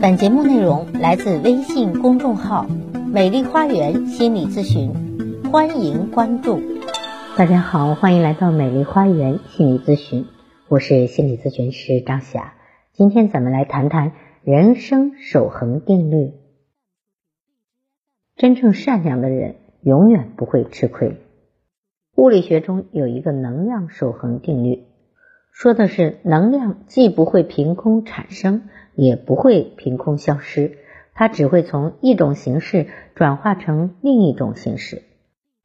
本节目内容来自微信公众号“美丽花园心理咨询”，欢迎关注。大家好，欢迎来到美丽花园心理咨询，我是心理咨询师张霞。今天咱们来谈谈人生守恒定律。真正善良的人永远不会吃亏。物理学中有一个能量守恒定律，说的是能量既不会凭空产生。也不会凭空消失，它只会从一种形式转化成另一种形式。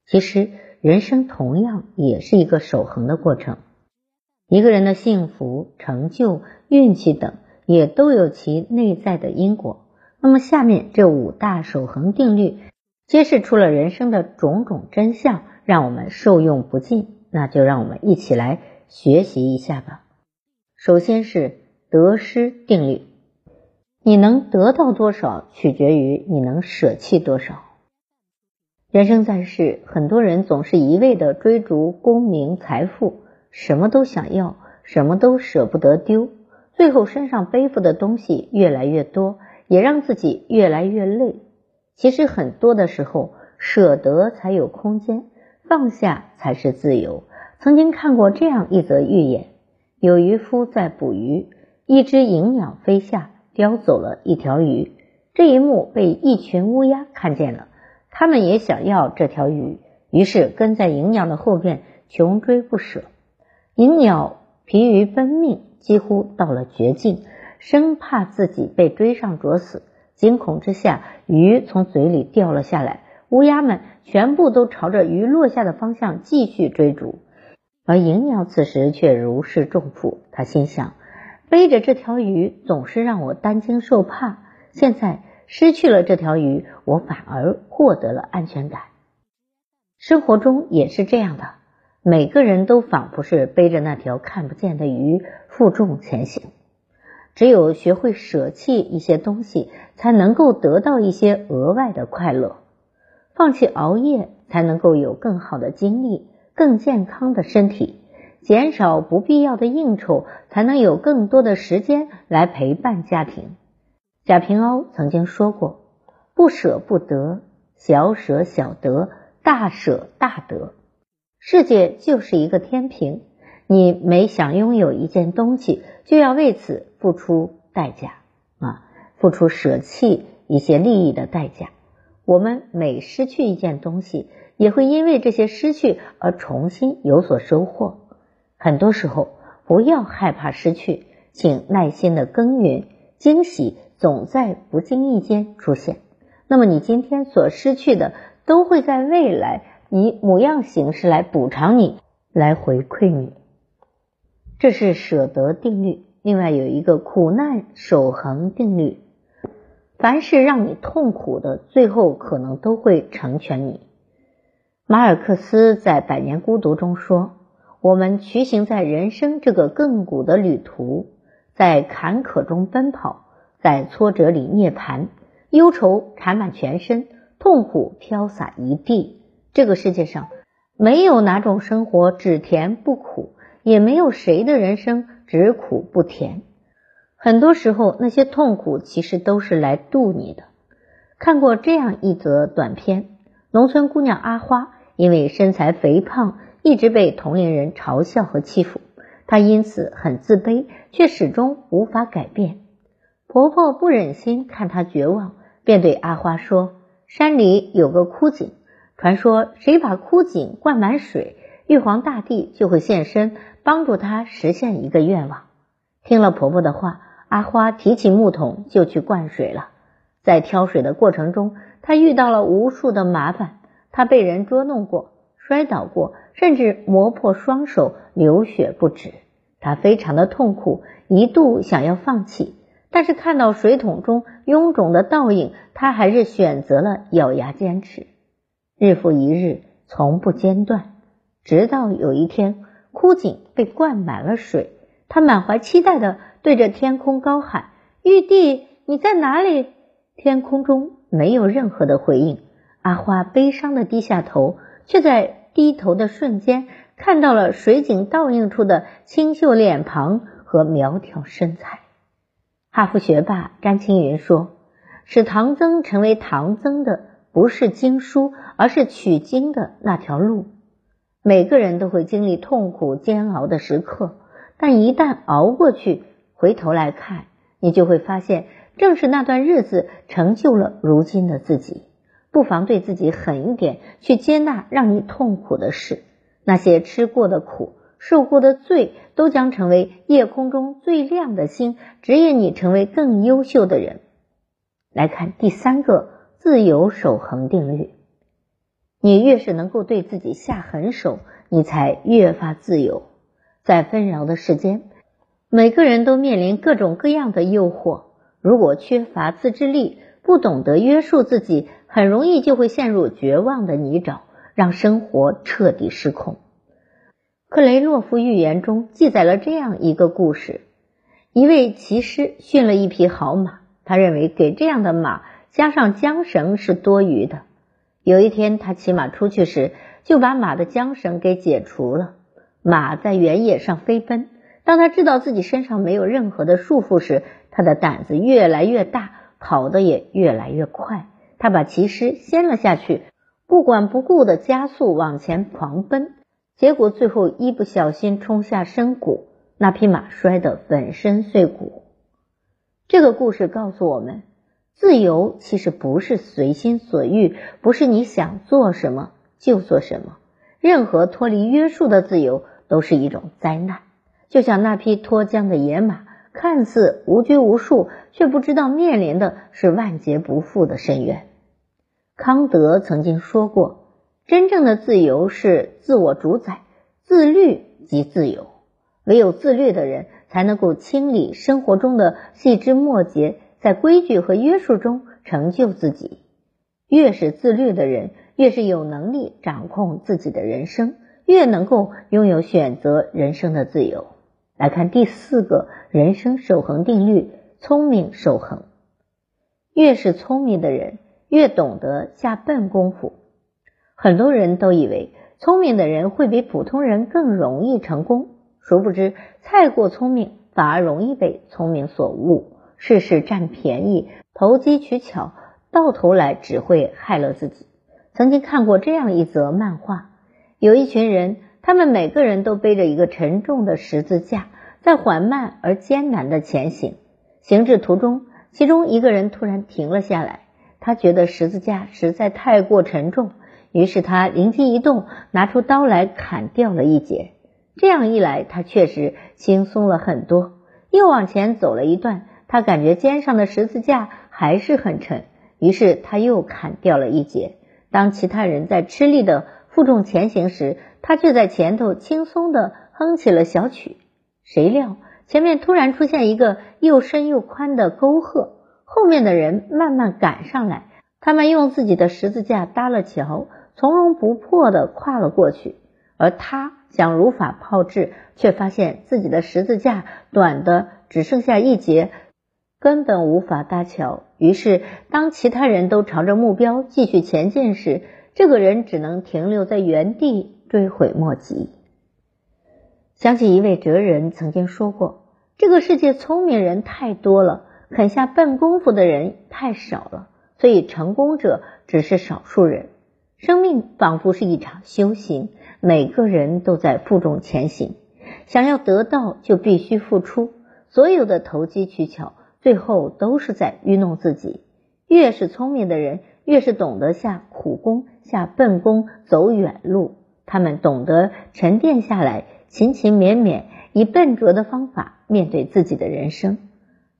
其实，人生同样也是一个守恒的过程。一个人的幸福、成就、运气等，也都有其内在的因果。那么，下面这五大守恒定律揭示出了人生的种种真相，让我们受用不尽。那就让我们一起来学习一下吧。首先是得失定律。你能得到多少，取决于你能舍弃多少。人生在世，很多人总是一味的追逐功名财富，什么都想要，什么都舍不得丢，最后身上背负的东西越来越多，也让自己越来越累。其实很多的时候，舍得才有空间，放下才是自由。曾经看过这样一则寓言：有渔夫在捕鱼，一只银鸟飞下。叼走了一条鱼，这一幕被一群乌鸦看见了，他们也想要这条鱼，于是跟在银鸟的后边穷追不舍。银鸟疲于奔命，几乎到了绝境，生怕自己被追上啄死，惊恐之下，鱼从嘴里掉了下来，乌鸦们全部都朝着鱼落下的方向继续追逐，而银鸟此时却如释重负，他心想。背着这条鱼总是让我担惊受怕，现在失去了这条鱼，我反而获得了安全感。生活中也是这样的，每个人都仿佛是背着那条看不见的鱼负重前行。只有学会舍弃一些东西，才能够得到一些额外的快乐。放弃熬夜，才能够有更好的精力、更健康的身体。减少不必要的应酬，才能有更多的时间来陪伴家庭。贾平凹曾经说过：“不舍不得，小舍小得，大舍大得。”世界就是一个天平，你每想拥有一件东西，就要为此付出代价啊，付出舍弃一些利益的代价。我们每失去一件东西，也会因为这些失去而重新有所收获。很多时候，不要害怕失去，请耐心的耕耘，惊喜总在不经意间出现。那么，你今天所失去的，都会在未来以某样形式来补偿你，来回馈你。这是舍得定律。另外有一个苦难守恒定律，凡是让你痛苦的，最后可能都会成全你。马尔克斯在《百年孤独》中说。我们骑行在人生这个亘古的旅途，在坎坷中奔跑，在挫折里涅槃，忧愁缠满全身，痛苦飘洒一地。这个世界上没有哪种生活只甜不苦，也没有谁的人生只苦不甜。很多时候，那些痛苦其实都是来渡你的。看过这样一则短片：农村姑娘阿花因为身材肥胖。一直被同龄人嘲笑和欺负，她因此很自卑，却始终无法改变。婆婆不忍心看她绝望，便对阿花说：“山里有个枯井，传说谁把枯井灌满水，玉皇大帝就会现身，帮助她实现一个愿望。”听了婆婆的话，阿花提起木桶就去灌水了。在挑水的过程中，她遇到了无数的麻烦，他被人捉弄过。摔倒过，甚至磨破双手，流血不止。他非常的痛苦，一度想要放弃，但是看到水桶中臃肿的倒影，他还是选择了咬牙坚持。日复一日，从不间断，直到有一天，枯井被灌满了水，他满怀期待的对着天空高喊：“玉帝，你在哪里？”天空中没有任何的回应。阿花悲伤的低下头。却在低头的瞬间，看到了水井倒映出的清秀脸庞和苗条身材。哈佛学霸詹青云说：“使唐僧成为唐僧的，不是经书，而是取经的那条路。每个人都会经历痛苦煎熬的时刻，但一旦熬过去，回头来看，你就会发现，正是那段日子成就了如今的自己。不妨对自己狠一点，去接纳让你痛苦的事，那些吃过的苦。”受过的罪都将成为夜空中最亮的星，指引你成为更优秀的人。来看第三个自由守恒定律：你越是能够对自己下狠手，你才越发自由。在纷扰的世间，每个人都面临各种各样的诱惑。如果缺乏自制力，不懂得约束自己，很容易就会陷入绝望的泥沼，让生活彻底失控。克雷洛夫寓言中记载了这样一个故事：一位骑师驯了一匹好马，他认为给这样的马加上缰绳是多余的。有一天，他骑马出去时，就把马的缰绳给解除了。马在原野上飞奔，当他知道自己身上没有任何的束缚时，他的胆子越来越大，跑得也越来越快。他把骑师掀了下去，不管不顾的加速往前狂奔。结果最后一不小心冲下深谷，那匹马摔得粉身碎骨。这个故事告诉我们，自由其实不是随心所欲，不是你想做什么就做什么。任何脱离约束的自由都是一种灾难。就像那匹脱缰的野马，看似无拘无束，却不知道面临的是万劫不复的深渊。康德曾经说过。真正的自由是自我主宰，自律即自由。唯有自律的人，才能够清理生活中的细枝末节，在规矩和约束中成就自己。越是自律的人，越是有能力掌控自己的人生，越能够拥有选择人生的自由。来看第四个人生守恒定律：聪明守恒。越是聪明的人，越懂得下笨功夫。很多人都以为聪明的人会比普通人更容易成功，殊不知太过聪明反而容易被聪明所误，事事占便宜，投机取巧，到头来只会害了自己。曾经看过这样一则漫画，有一群人，他们每个人都背着一个沉重的十字架，在缓慢而艰难的前行。行至途中，其中一个人突然停了下来，他觉得十字架实在太过沉重。于是他灵机一动，拿出刀来砍掉了一截。这样一来，他确实轻松了很多。又往前走了一段，他感觉肩上的十字架还是很沉，于是他又砍掉了一截。当其他人在吃力的负重前行时，他却在前头轻松的哼起了小曲。谁料前面突然出现一个又深又宽的沟壑，后面的人慢慢赶上来，他们用自己的十字架搭了桥。从容不迫的跨了过去，而他想如法炮制，却发现自己的十字架短的只剩下一截，根本无法搭桥。于是，当其他人都朝着目标继续前进时，这个人只能停留在原地，追悔莫及。想起一位哲人曾经说过：“这个世界聪明人太多了，肯下笨功夫的人太少了，所以成功者只是少数人。”生命仿佛是一场修行，每个人都在负重前行。想要得到，就必须付出。所有的投机取巧，最后都是在愚弄自己。越是聪明的人，越是懂得下苦功、下笨功、走远路。他们懂得沉淀下来，勤勤勉勉，以笨拙的方法面对自己的人生。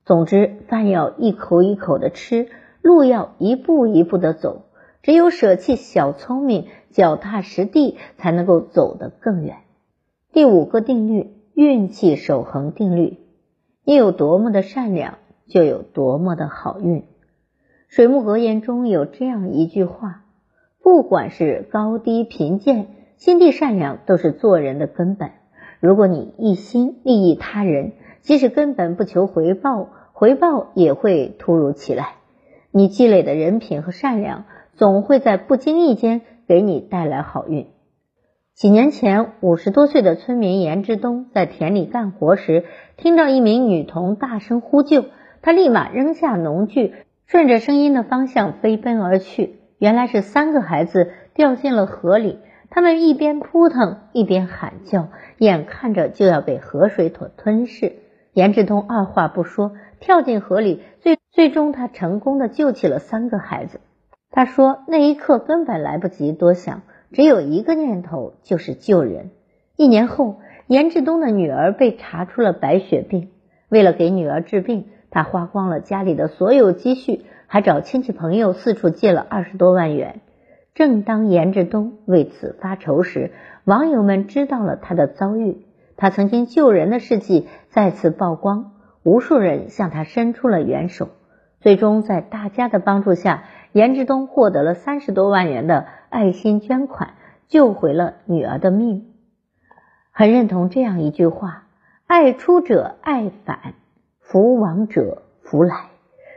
总之，饭要一口一口的吃，路要一步一步的走。只有舍弃小聪明，脚踏实地，才能够走得更远。第五个定律：运气守恒定律。你有多么的善良，就有多么的好运。水木格言中有这样一句话：不管是高低贫贱，心地善良都是做人的根本。如果你一心利益他人，即使根本不求回报，回报也会突如其来。你积累的人品和善良。总会在不经意间给你带来好运。几年前，五十多岁的村民严志东在田里干活时，听到一名女童大声呼救，他立马扔下农具，顺着声音的方向飞奔而去。原来是三个孩子掉进了河里，他们一边扑腾一边喊叫，眼看着就要被河水所吞噬。严志东二话不说，跳进河里，最最终他成功的救起了三个孩子。他说那一刻根本来不及多想，只有一个念头，就是救人。一年后，严志东的女儿被查出了白血病。为了给女儿治病，他花光了家里的所有积蓄，还找亲戚朋友四处借了二十多万元。正当严志东为此发愁时，网友们知道了他的遭遇，他曾经救人的事迹再次曝光，无数人向他伸出了援手。最终，在大家的帮助下，严志东获得了三十多万元的爱心捐款，救回了女儿的命。很认同这样一句话。爱出者爱返，福往者福来。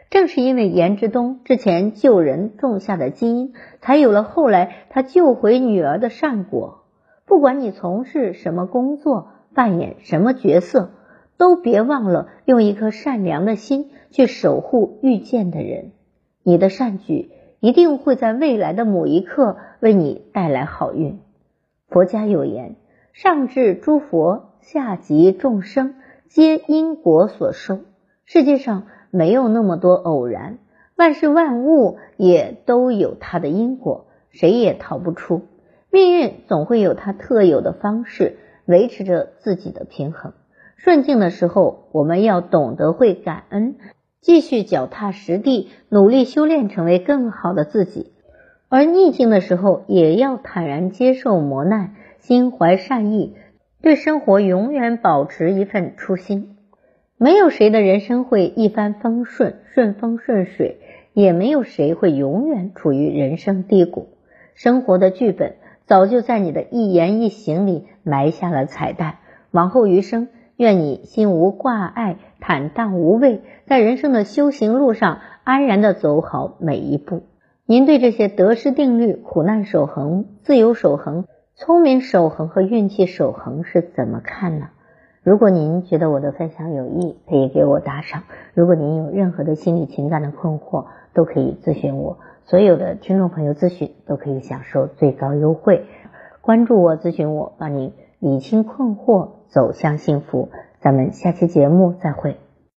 正是因为严志东之前救人种下的基因，才有了后来他救回女儿的善果。不管你从事什么工作，扮演什么角色，都别忘了用一颗善良的心去守护遇见的人。你的善举一定会在未来的某一刻为你带来好运。佛家有言：上至诸佛。下及众生，皆因果所受。世界上没有那么多偶然，万事万物也都有它的因果，谁也逃不出。命运总会有它特有的方式维持着自己的平衡。顺境的时候，我们要懂得会感恩，继续脚踏实地，努力修炼，成为更好的自己；而逆境的时候，也要坦然接受磨难，心怀善意。对生活永远保持一份初心。没有谁的人生会一帆风顺、顺风顺水，也没有谁会永远处于人生低谷。生活的剧本早就在你的一言一行里埋下了彩蛋。往后余生，愿你心无挂碍、坦荡无畏，在人生的修行路上安然的走好每一步。您对这些得失定律、苦难守恒、自由守恒？聪明守恒和运气守恒是怎么看呢？如果您觉得我的分享有益，可以给我打赏。如果您有任何的心理情感的困惑，都可以咨询我。所有的听众朋友咨询都可以享受最高优惠。关注我，咨询我，帮你理清困惑，走向幸福。咱们下期节目再会。